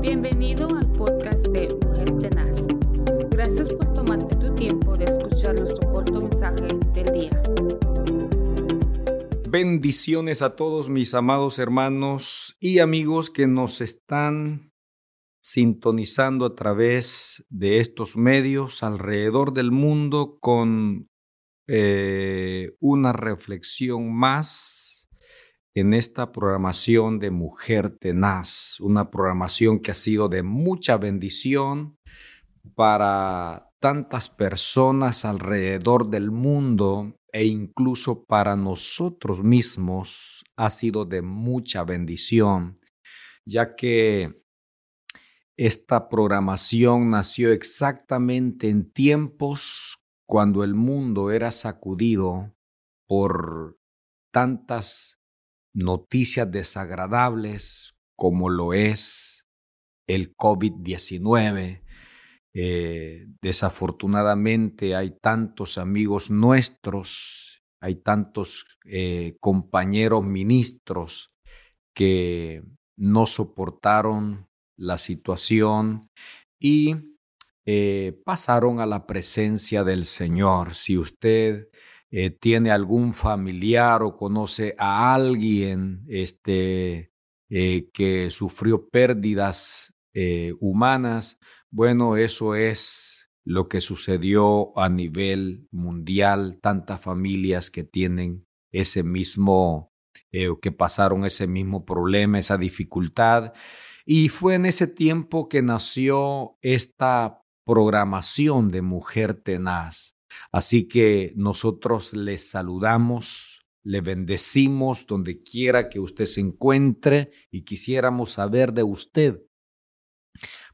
Bienvenido al podcast de Mujer Tenaz. Gracias por tomarte tu tiempo de escuchar nuestro corto mensaje del día. Bendiciones a todos mis amados hermanos y amigos que nos están sintonizando a través de estos medios alrededor del mundo con eh, una reflexión más en esta programación de Mujer Tenaz, una programación que ha sido de mucha bendición para tantas personas alrededor del mundo e incluso para nosotros mismos ha sido de mucha bendición, ya que esta programación nació exactamente en tiempos cuando el mundo era sacudido por tantas noticias desagradables como lo es el COVID-19. Eh, desafortunadamente hay tantos amigos nuestros, hay tantos eh, compañeros ministros que no soportaron la situación y eh, pasaron a la presencia del Señor. Si usted eh, tiene algún familiar o conoce a alguien este, eh, que sufrió pérdidas eh, humanas, bueno, eso es lo que sucedió a nivel mundial, tantas familias que tienen ese mismo, que pasaron ese mismo problema, esa dificultad. Y fue en ese tiempo que nació esta programación de Mujer Tenaz. Así que nosotros le saludamos, le bendecimos donde quiera que usted se encuentre y quisiéramos saber de usted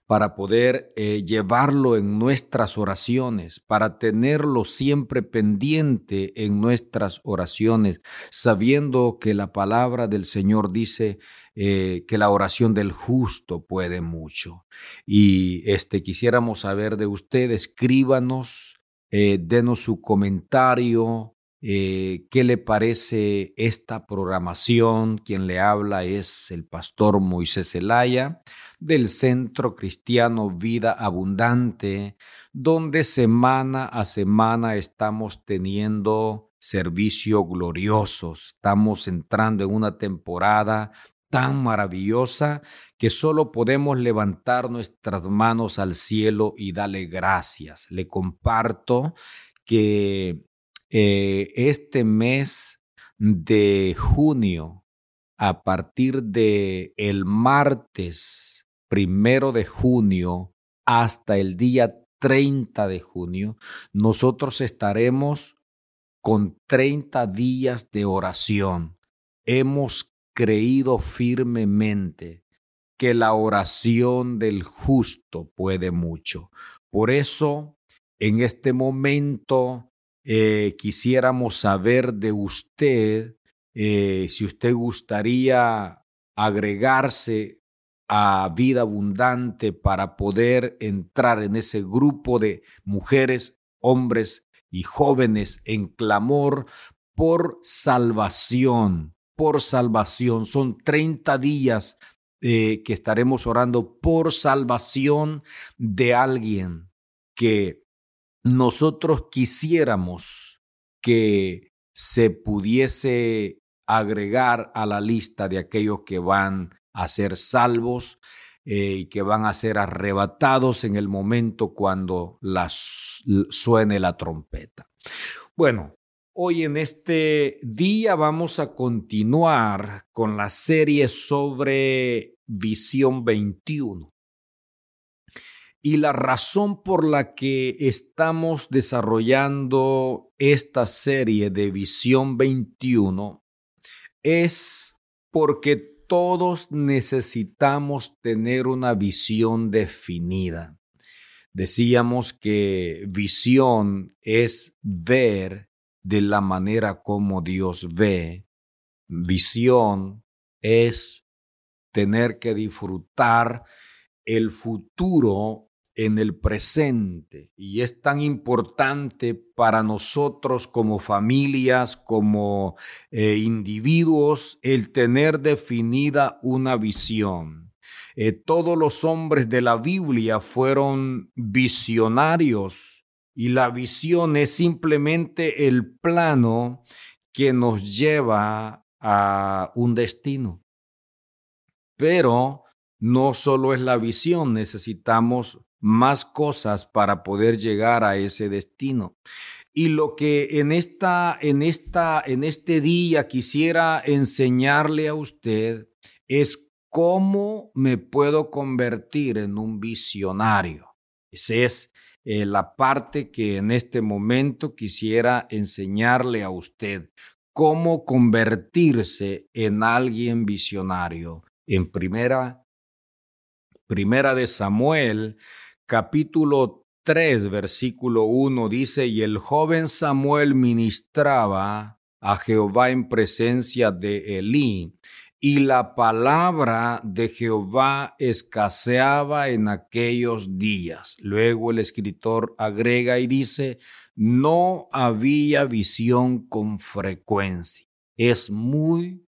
para poder eh, llevarlo en nuestras oraciones, para tenerlo siempre pendiente en nuestras oraciones, sabiendo que la palabra del Señor dice eh, que la oración del justo puede mucho. Y este quisiéramos saber de usted, escríbanos eh, denos su comentario, eh, qué le parece esta programación. Quien le habla es el pastor Moisés Zelaya del Centro Cristiano Vida Abundante, donde semana a semana estamos teniendo servicio gloriosos. Estamos entrando en una temporada tan maravillosa que solo podemos levantar nuestras manos al cielo y darle gracias. Le comparto que eh, este mes de junio, a partir de el martes primero de junio hasta el día 30 de junio, nosotros estaremos con 30 días de oración. Hemos creído firmemente que la oración del justo puede mucho. Por eso, en este momento, eh, quisiéramos saber de usted eh, si usted gustaría agregarse a vida abundante para poder entrar en ese grupo de mujeres, hombres y jóvenes en clamor por salvación, por salvación. Son 30 días eh, que estaremos orando por salvación de alguien que nosotros quisiéramos que se pudiese agregar a la lista de aquellos que van a ser salvos eh, y que van a ser arrebatados en el momento cuando las, suene la trompeta. Bueno, Hoy en este día vamos a continuar con la serie sobre Visión 21. Y la razón por la que estamos desarrollando esta serie de Visión 21 es porque todos necesitamos tener una visión definida. Decíamos que visión es ver de la manera como Dios ve. Visión es tener que disfrutar el futuro en el presente y es tan importante para nosotros como familias, como eh, individuos, el tener definida una visión. Eh, todos los hombres de la Biblia fueron visionarios y la visión es simplemente el plano que nos lleva a un destino. Pero no solo es la visión, necesitamos más cosas para poder llegar a ese destino. Y lo que en esta en esta en este día quisiera enseñarle a usted es cómo me puedo convertir en un visionario. Esa es eh, la parte que en este momento quisiera enseñarle a usted cómo convertirse en alguien visionario. En primera, primera de Samuel, capítulo 3, versículo 1 dice, y el joven Samuel ministraba a Jehová en presencia de Elí, y la palabra de Jehová escaseaba en aquellos días. Luego el escritor agrega y dice, no había visión con frecuencia. Es muy,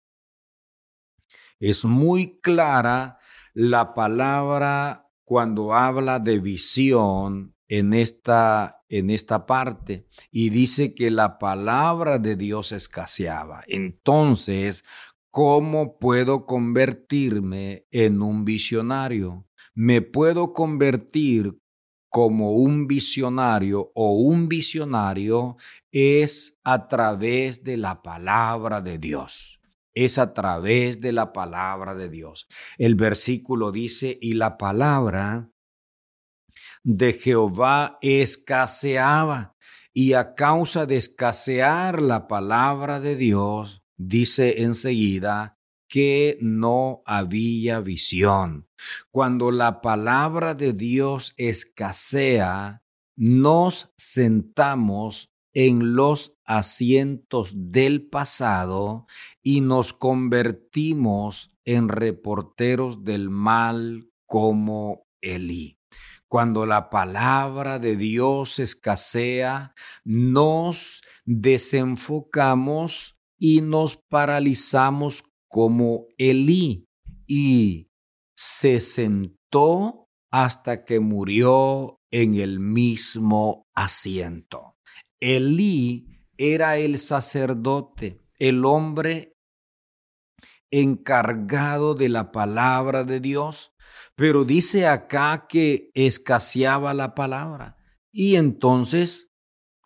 es muy clara la palabra cuando habla de visión en esta, en esta parte y dice que la palabra de Dios escaseaba. Entonces, ¿cómo puedo convertirme en un visionario? Me puedo convertir como un visionario o un visionario es a través de la palabra de Dios. Es a través de la palabra de Dios. El versículo dice, y la palabra de Jehová escaseaba. Y a causa de escasear la palabra de Dios, dice enseguida, que no había visión. Cuando la palabra de Dios escasea, nos sentamos en los asientos del pasado y nos convertimos en reporteros del mal como Elí. Cuando la palabra de Dios escasea, nos desenfocamos y nos paralizamos como Elí y se sentó hasta que murió en el mismo asiento. Elí era el sacerdote, el hombre encargado de la palabra de Dios, pero dice acá que escaseaba la palabra. Y entonces,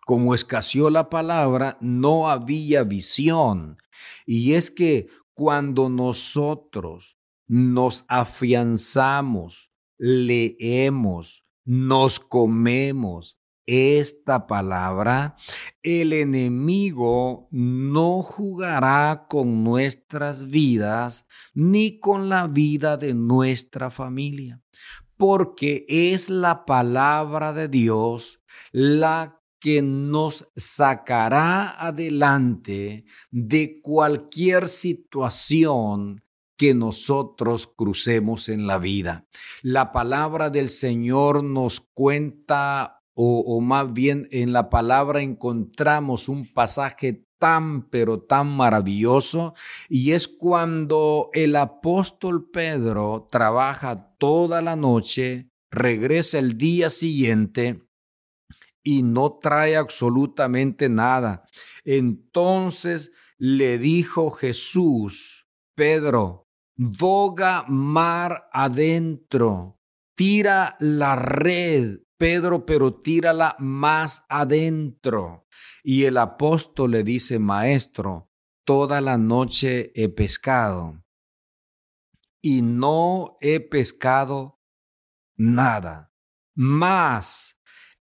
como escaseó la palabra, no había visión. Y es que cuando nosotros nos afianzamos, leemos, nos comemos esta palabra, el enemigo no jugará con nuestras vidas ni con la vida de nuestra familia, porque es la palabra de Dios la que nos sacará adelante de cualquier situación que nosotros crucemos en la vida. La palabra del Señor nos cuenta, o, o, más bien en la palabra encontramos un pasaje tan, pero tan maravilloso, y es cuando el apóstol Pedro trabaja toda la noche, regresa el día siguiente, y no trae absolutamente nada. Entonces le dijo Jesús, Pedro, boga mar adentro, tira la red, Pedro, pero tírala más adentro. Y el apóstol le dice, Maestro, toda la noche he pescado y no he pescado nada. Más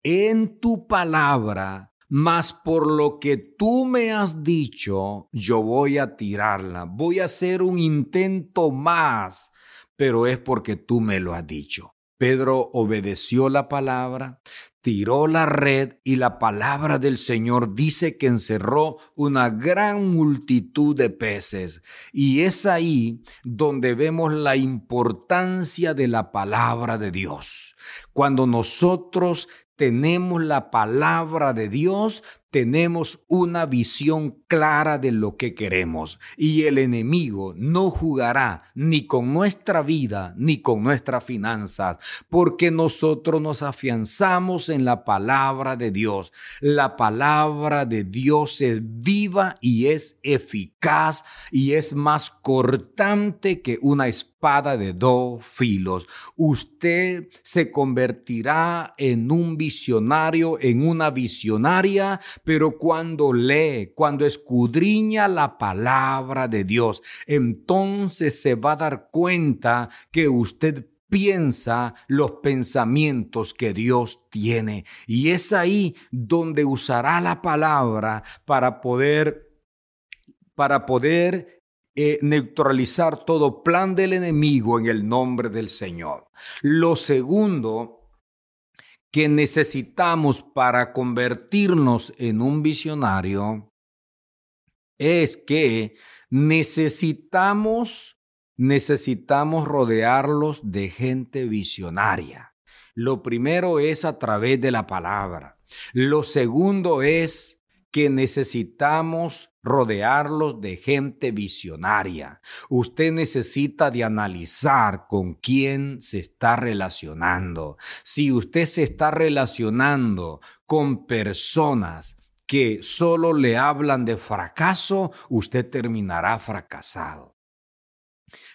en tu palabra, mas por lo que tú me has dicho, yo voy a tirarla, voy a hacer un intento más, pero es porque tú me lo has dicho. Pedro obedeció la palabra, tiró la red y la palabra del Señor dice que encerró una gran multitud de peces. Y es ahí donde vemos la importancia de la palabra de Dios. Cuando nosotros tenemos la palabra de Dios, tenemos una visión clara de lo que queremos y el enemigo no jugará ni con nuestra vida ni con nuestras finanzas porque nosotros nos afianzamos en la palabra de Dios. La palabra de Dios es viva y es eficaz y es más cortante que una espada de dos filos. Usted se convertirá en un visionario, en una visionaria pero cuando lee, cuando escudriña la palabra de Dios, entonces se va a dar cuenta que usted piensa los pensamientos que Dios tiene. Y es ahí donde usará la palabra para poder, para poder eh, neutralizar todo plan del enemigo en el nombre del Señor. Lo segundo que necesitamos para convertirnos en un visionario es que necesitamos necesitamos rodearlos de gente visionaria. Lo primero es a través de la palabra. Lo segundo es que necesitamos rodearlos de gente visionaria. Usted necesita de analizar con quién se está relacionando. Si usted se está relacionando con personas que solo le hablan de fracaso, usted terminará fracasado.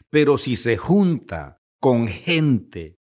Pero si se junta con gente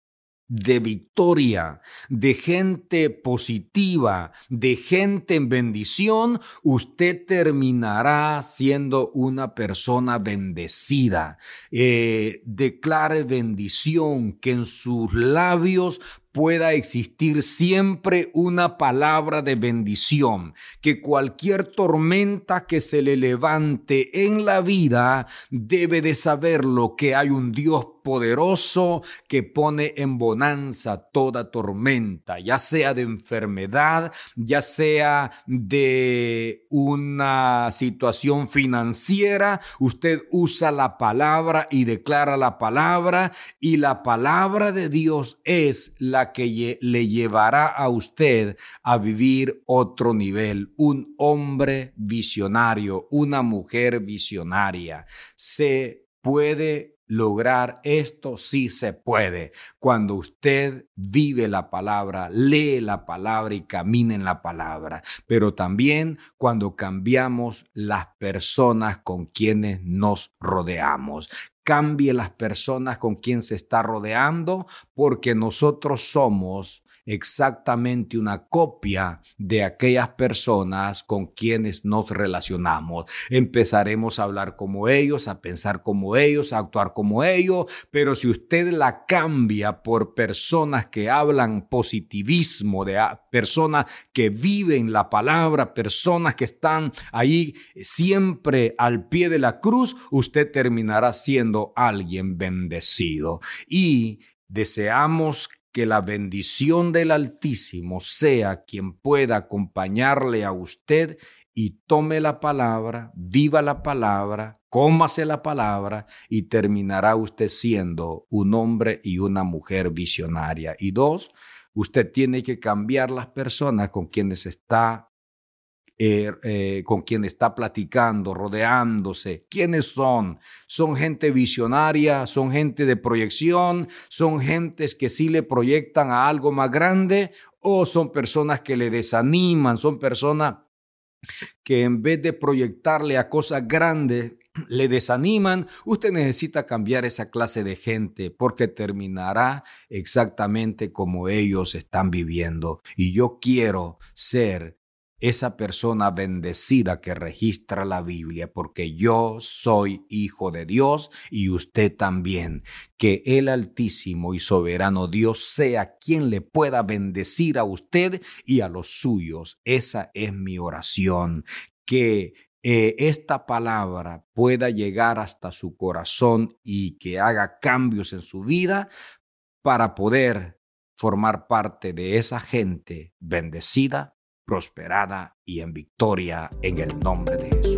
de victoria, de gente positiva, de gente en bendición, usted terminará siendo una persona bendecida. Eh, declare bendición, que en sus labios pueda existir siempre una palabra de bendición, que cualquier tormenta que se le levante en la vida debe de saberlo que hay un Dios poderoso que pone en bonanza toda tormenta, ya sea de enfermedad, ya sea de una situación financiera, usted usa la palabra y declara la palabra y la palabra de Dios es la que le llevará a usted a vivir otro nivel, un hombre visionario, una mujer visionaria. Se puede lograr esto sí se puede. Cuando usted vive la palabra, lee la palabra y camina en la palabra, pero también cuando cambiamos las personas con quienes nos rodeamos. Cambie las personas con quien se está rodeando porque nosotros somos exactamente una copia de aquellas personas con quienes nos relacionamos. Empezaremos a hablar como ellos, a pensar como ellos, a actuar como ellos, pero si usted la cambia por personas que hablan positivismo, de personas que viven la palabra, personas que están ahí siempre al pie de la cruz, usted terminará siendo alguien bendecido. Y deseamos que la bendición del Altísimo sea quien pueda acompañarle a usted y tome la palabra, viva la palabra, cómase la palabra y terminará usted siendo un hombre y una mujer visionaria. Y dos, usted tiene que cambiar las personas con quienes está eh, eh, con quien está platicando, rodeándose. ¿Quiénes son? ¿Son gente visionaria? ¿Son gente de proyección? ¿Son gentes que sí le proyectan a algo más grande? ¿O son personas que le desaniman? ¿Son personas que en vez de proyectarle a cosas grandes, le desaniman, usted necesita cambiar esa clase de gente porque terminará exactamente como ellos están viviendo. Y yo quiero ser esa persona bendecida que registra la Biblia, porque yo soy hijo de Dios y usted también. Que el Altísimo y Soberano Dios sea quien le pueda bendecir a usted y a los suyos. Esa es mi oración. Que eh, esta palabra pueda llegar hasta su corazón y que haga cambios en su vida para poder formar parte de esa gente bendecida prosperada y en victoria en el nombre de Jesús.